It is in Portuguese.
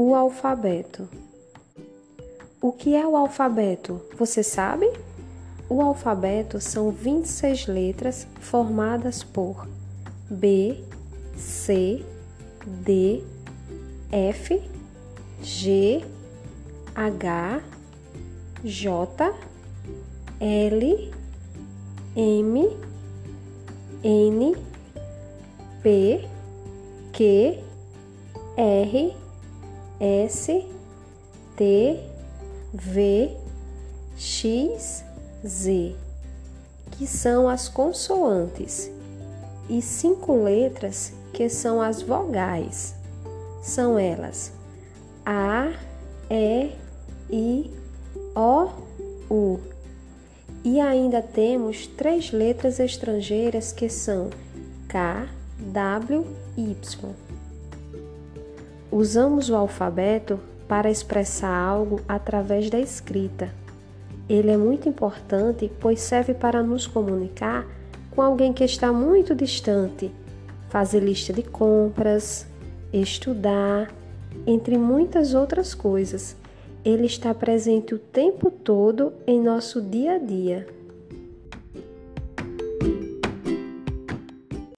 O alfabeto. O que é o alfabeto? Você sabe? O alfabeto são 26 letras formadas por B, C, D, F, G, H, J, L, M, N, P, Q, R, S, T, V, X, Z, que são as consoantes, e cinco letras que são as vogais. São elas A, E, I, O, U. E ainda temos três letras estrangeiras que são K, W, Y. Usamos o alfabeto para expressar algo através da escrita. Ele é muito importante, pois serve para nos comunicar com alguém que está muito distante, fazer lista de compras, estudar, entre muitas outras coisas. Ele está presente o tempo todo em nosso dia a dia.